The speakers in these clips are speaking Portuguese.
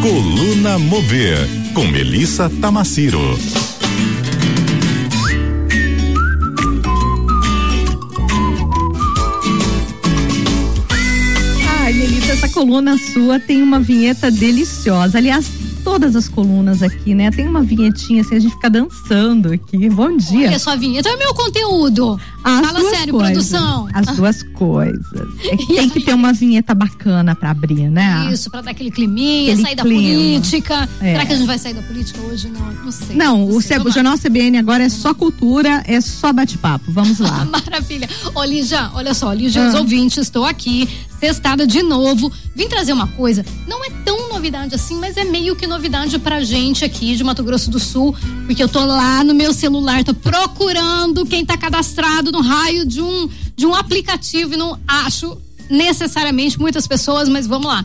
Coluna Mover, com Melissa Tamaciro. Ai, Melissa, essa coluna sua tem uma vinheta deliciosa. Aliás, todas as colunas aqui, né? Tem uma vinhetinha assim, a gente fica dançando aqui. Bom dia. Olha só a vinheta, é meu conteúdo. As Fala sério, coisas, produção. As duas coisas. É que tem que ter uma vinheta bacana pra abrir, né? Isso, pra dar aquele climinha, Aquele sair da clima. política. É. Será que a gente vai sair da política hoje? Não, não sei. Não, o, sei. O. Jornal CBN agora é só cultura, é só bate-papo. Vamos lá. Maravilha. Ô, Lígia, olha só, Lígia, os Ah. ouvintes, estou aqui, sextada de novo. Vim trazer uma coisa, não é tão novidade assim, mas é meio que novidade pra gente aqui de Mato Grosso do Sul, porque eu tô lá no meu celular, tô procurando quem tá cadastrado no raio de um, de um aplicativo e não acho necessariamente muitas pessoas, mas vamos lá.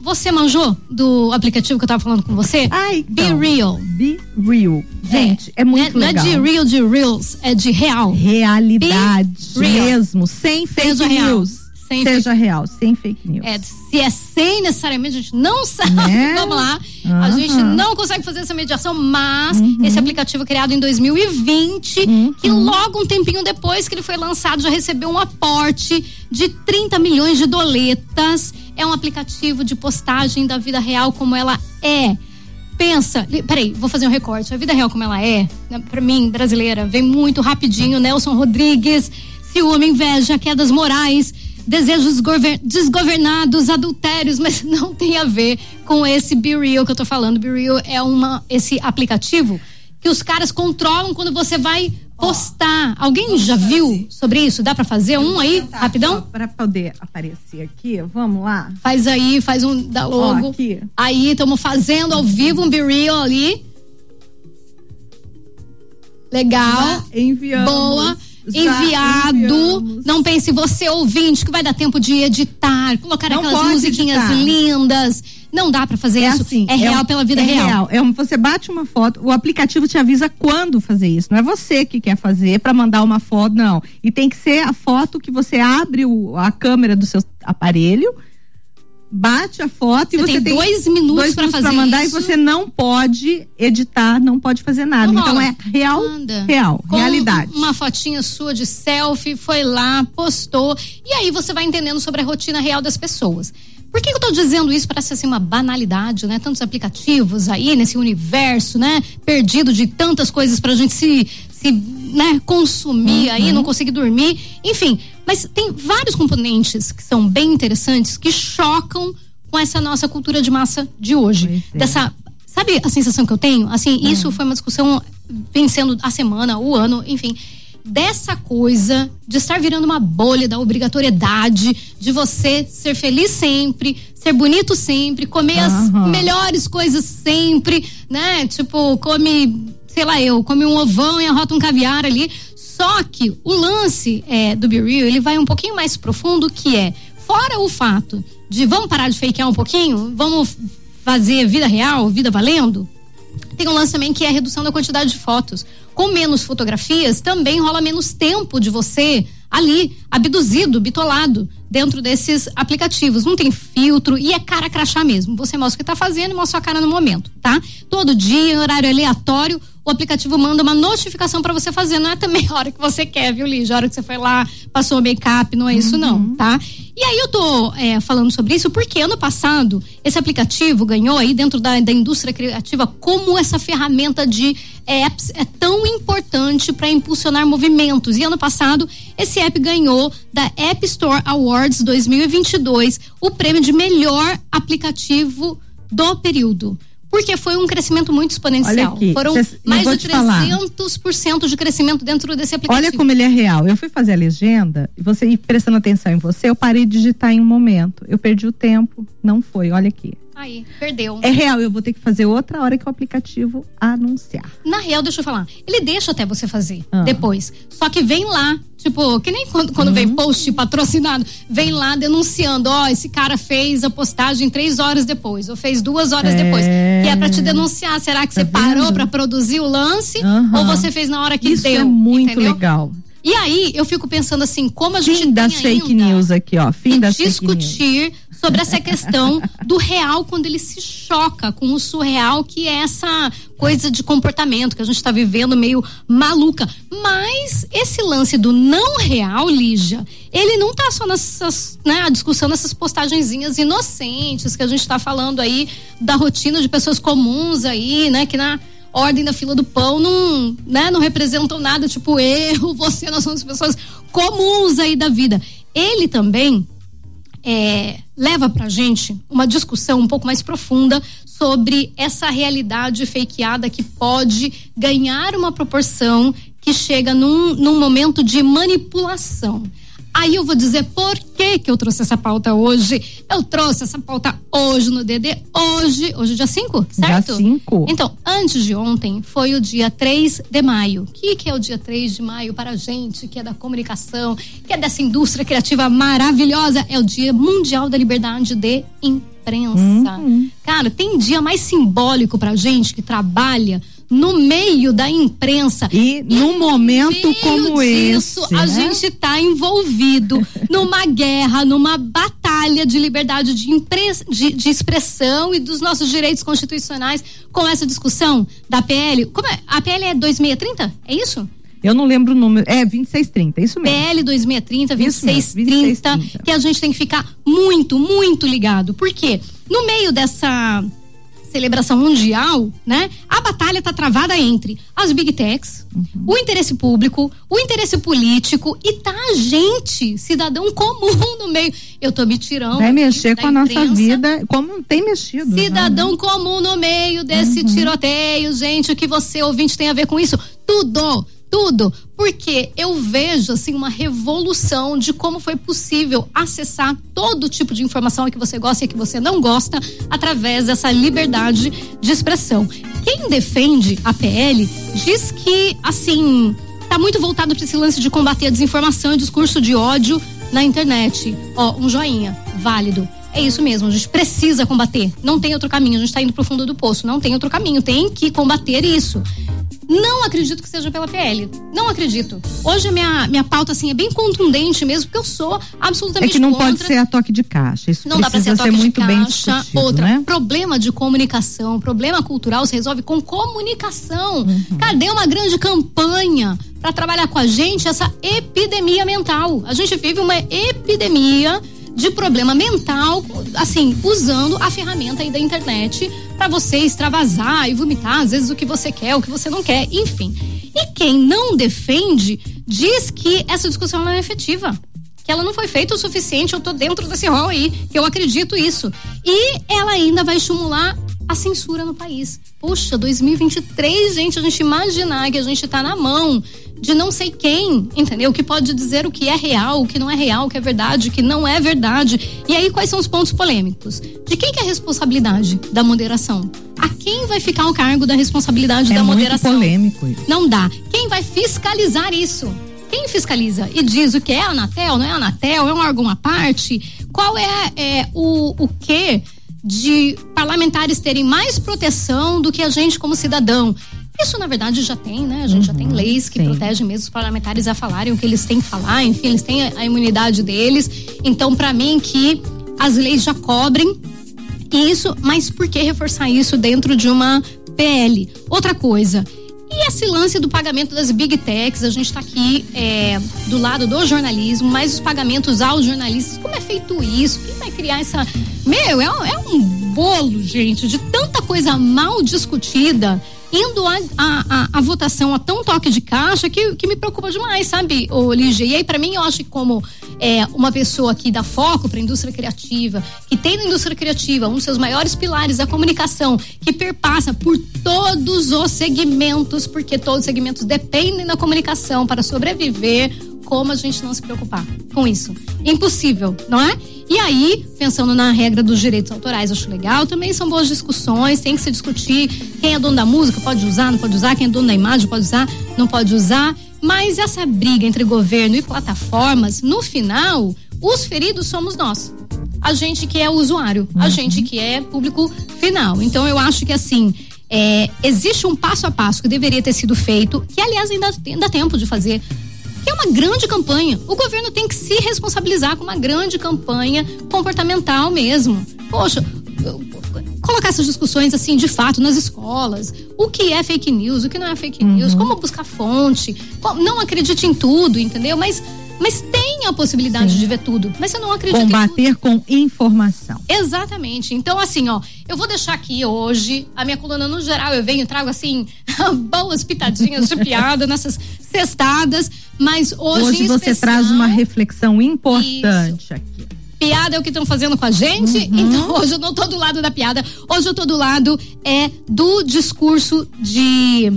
Você manjou do aplicativo que eu tava falando com você? Ai, Be então, Real. Be Real. Gente, é, muito não é, legal. Não é de real, de reals, é de real. Realidade Be real. mesmo, sem fake news. Sem Seja real, sem fake news. É, se é sem necessariamente, a gente não sabe. Né? Vamos lá. A. Uhum. gente não consegue fazer essa mediação, mas esse aplicativo criado em 2020, Uhum. que logo um tempinho depois que ele foi lançado, já recebeu um aporte de 30 milhões de doletas. É um aplicativo de postagem da vida real como ela é. Pensa, peraí, vou fazer um recorte. A vida real como ela é, né, pra mim, brasileira, vem muito rapidinho. Nelson Rodrigues, ciúme, inveja, quedas morais, desejos gover- desgovernados, adultérios, mas não tem a ver com esse Be Real que eu tô falando. Be Real é uma, esse aplicativo que os caras controlam quando você vai postar. Alguém já viu sobre isso? Dá pra fazer um aí, rapidão? Para poder aparecer aqui, vamos lá. Faz aí, faz um da logo. Ó, aqui. Aí, estamos fazendo ao vivo um Be Real ali. Legal. Enviamos. Boa. Enviado. enviamos. Não pense você, ouvinte, que vai dar tempo de editar, colocar Não aquelas musiquinhas editar. lindas. Não dá pra fazer É isso. assim, é real um- pela vida é real. É um, você bate uma foto, o aplicativo te avisa quando fazer isso. Não é você que quer fazer para mandar uma foto, não. E tem que ser a foto que você abre o- a câmera do seu aparelho, bate a foto e Você você tem dois minutos pra minutos fazer mandar isso. e você não pode editar, não pode fazer nada. Não então rola. é real, Manda. real, Com realidade. Uma fotinha sua de selfie, foi lá, postou. E aí você vai entendendo sobre a rotina real das pessoas. Por que, eu tô dizendo isso? Parece assim uma banalidade, né? Tantos aplicativos aí nesse universo, né? Perdido de tantas coisas pra gente se, se né? consumir Uhum. aí, não conseguir dormir. Enfim, mas tem vários componentes que são bem interessantes que chocam com essa nossa cultura de massa de hoje. É. Dessa Sabe a sensação que eu tenho? Assim, isso foi uma discussão vencendo a semana, o ano, enfim. Dessa coisa de estar virando uma bolha da obrigatoriedade de você ser feliz sempre, ser bonito sempre, comer as Aham. melhores coisas sempre, né? Tipo, come, sei lá eu, come um ovão e arrota um caviar ali. Só que o lance é, do Be Real, ele vai um pouquinho mais profundo, que é, fora o fato de vamos parar de fakear um pouquinho, vamos fazer vida real, vida valendo, tem um lance também que é a redução da quantidade de fotos. Com menos fotografias, também rola menos tempo de você ali, abduzido, bitolado, dentro desses aplicativos. Não tem filtro e é cara crachá mesmo. Você mostra o que tá fazendo e mostra a cara no momento, tá? Todo dia, horário aleatório, o aplicativo manda uma notificação para você fazer. Não é também a hora que você quer, viu, Lígia? A hora que você foi lá, passou o make-up, não é isso, não, tá? E aí eu tô é, falando sobre isso porque ano passado esse aplicativo ganhou aí dentro da, da indústria criativa como essa ferramenta de apps é tão importante para impulsionar movimentos. E ano passado esse app ganhou da App Store Awards 2022 o prêmio de melhor aplicativo do período. Porque foi um crescimento muito exponencial. Aqui, Foram cês- mais de te falar. 300% de crescimento dentro desse aplicativo. Olha como ele é real. Eu fui fazer a legenda e você ir prestando atenção em você, eu parei de digitar em um momento. Eu perdi o tempo, não foi. Olha aqui. Aí, perdeu. É real, eu vou ter que fazer outra hora que o aplicativo anunciar. Na real, deixa eu falar. Ele deixa até você fazer Ah. depois. Só que vem lá, tipo, que nem quando, quando vem post patrocinado, vem lá denunciando: ó, esse cara fez a postagem três horas depois, ou fez duas horas É. depois. Que é pra te denunciar. Será que Tá você parou vendo? pra produzir o lance? Aham. Ou você fez na hora que Isso deu? é muito entendeu? legal. E aí eu fico pensando assim, como a gente Fim das fake news aqui, ó. Fim das discutir sobre essa questão do real quando ele se choca com o surreal, que é essa coisa de comportamento que a gente está vivendo meio maluca. Mas esse lance do não real, Lígia, ele não tá só nessas, né, a discussão dessas postagenzinhas inocentes que a gente está falando aí da rotina de pessoas comuns aí, né, que na ordem da fila do pão não, né, não representam nada, tipo eu, você, nós somos pessoas comuns aí da vida. Ele também é, leva pra gente uma discussão um pouco mais profunda sobre essa realidade fakeada que pode ganhar uma proporção que chega num, num momento de manipulação. Aí eu vou dizer por que que eu trouxe essa pauta hoje. Eu trouxe essa pauta hoje no DD, hoje, hoje é dia 5, certo? Dia 5. Então, antes de ontem foi o dia 3 de maio. O que que é o dia 3 de maio para a gente, que é da comunicação, que é dessa indústria criativa maravilhosa? É o Dia Mundial da Liberdade de Imprensa. Uhum. Cara, tem dia mais simbólico pra gente que trabalha no meio da imprensa. E, e num momento como disso, esse. A né? gente está envolvido numa guerra, numa batalha de liberdade de, de, de, expressão e dos nossos direitos constitucionais com essa discussão da PL. Como é? A PL é 2630? É isso? Eu não lembro o número. É 2630, isso mesmo. PL 2630, 2630, 2630, que a gente tem que ficar muito, muito ligado. Por quê? No meio dessa celebração mundial, né? A batalha tá travada entre as big techs, uhum. o interesse público, o interesse político e tá a gente, cidadão comum no meio. Eu tô me tirando. Vai mexer com a nossa vida, como tem mexido. Cidadão já, né? comum no meio desse uhum. tiroteio, gente, o que você ouvinte tem a ver com isso? Tudo tudo, porque eu vejo assim uma revolução de como foi possível acessar todo tipo de informação que você gosta e que você não gosta através dessa liberdade de expressão. Quem defende a PL diz que assim tá muito voltado para esse lance de combater a desinformação e discurso de ódio na internet. Ó, um joinha, válido. É isso mesmo, a gente precisa combater. Não tem outro caminho, a gente está indo pro fundo do poço. Não tem outro caminho, tem que combater isso. Não acredito que seja pela PL. Não acredito. Hoje a minha, minha pauta assim é bem contundente mesmo, porque eu sou absolutamente É que não contra. pode ser a toque de caixa. Isso não dá pra ser a toque ser de muito caixa. Bem Outra, né? problema de comunicação, problema cultural se resolve com comunicação. Uhum. Cadê uma grande campanha para trabalhar com a gente essa epidemia mental? A gente vive uma epidemia de problema mental, assim, usando a ferramenta aí da internet para você extravasar e vomitar, às vezes, o que você quer, o que você não quer, enfim. E quem não defende diz que essa discussão não é efetiva. Que ela não foi feita o suficiente, eu tô dentro desse rol aí, que eu acredito isso. E ela ainda vai estimular a censura no país. Puxa, 2023, gente, a gente imaginar que a gente tá na mão de não sei quem, entendeu? Que pode dizer o que é real, o que não é real, o que é verdade, o que não é verdade. E aí, quais são os pontos polêmicos? De quem que é a responsabilidade da moderação? A quem vai ficar o cargo da responsabilidade é da moderação? Muito polêmico isso. Não dá. Quem vai fiscalizar isso? Quem fiscaliza e diz o que é a Anatel, não é a Anatel, é um órgão à parte? Qual é, é o, o que de parlamentares terem mais proteção do que a gente como cidadão? Isso, na verdade, já tem, né? A gente uhum, já tem uhum, leis que sim. protegem mesmo os parlamentares a falarem o que eles têm que falar, enfim, eles têm a, a imunidade deles. Então, para mim, que as leis já cobrem isso, mas por que reforçar isso dentro de uma PL? Outra coisa. E esse lance do pagamento das big techs, a gente está aqui é, do lado do jornalismo, mas os pagamentos aos jornalistas, como é feito isso? Quem vai criar essa. Meu, é, é um bolo, gente, de tanta coisa mal discutida indo a, a, a, a, votação a tão toque de caixa que, que me preocupa demais, sabe, ô Lígia? E aí, para mim, eu acho que como é, uma pessoa que dá foco para a indústria criativa, que tem na indústria criativa um dos seus maiores pilares a comunicação, que perpassa por todos os segmentos, porque todos os segmentos dependem da comunicação para sobreviver, como a gente não se preocupar com isso? Impossível, não é? E aí, pensando na regra dos direitos autorais, acho legal. Também são boas discussões, tem que se discutir quem é dono da música, pode usar, não pode usar, quem é dono da imagem, pode usar, não pode usar. Mas essa briga entre governo e plataformas, no final, os feridos somos nós. A gente que é o usuário, a uhum. gente que é público final. Então eu acho que assim, é, existe um passo a passo que deveria ter sido feito, que aliás ainda, ainda dá tempo de fazer que é uma grande campanha. O governo tem que se responsabilizar com uma grande campanha comportamental mesmo. Poxa, colocar essas discussões assim de fato nas escolas. O que é fake news, o que não é fake news, como buscar fonte. Não acredite em tudo, entendeu? Mas mas tem a possibilidade Sim. de ver tudo. Mas você não acredita Combater com informação. Exatamente. Então, assim, ó, eu vou deixar aqui hoje a minha coluna no geral. Eu venho, trago assim, boas pitadinhas de piada nessas cestadas. Mas hoje. Hoje você especial, traz uma reflexão importante isso. aqui. Piada é o que estão fazendo com a gente, uhum. então hoje eu não tô do lado da piada, hoje eu tô do lado é do discurso de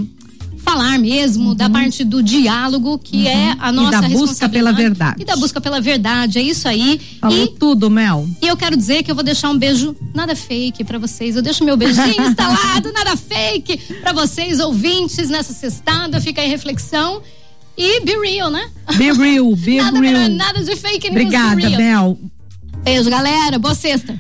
falar mesmo, uhum. da parte do diálogo, que é uhum. é a nossa e da busca pela verdade. E da busca pela verdade, é isso aí. Falou e, tudo, Mel. E eu quero dizer que eu vou deixar um beijo nada fake para vocês. Eu deixo meu beijinho instalado, nada fake para vocês ouvintes nessa sextada, fica aí reflexão. E be real, né? Be real, be nada, real. Nada de fake news. Obrigada, Mel. Beijo, galera. Boa sexta.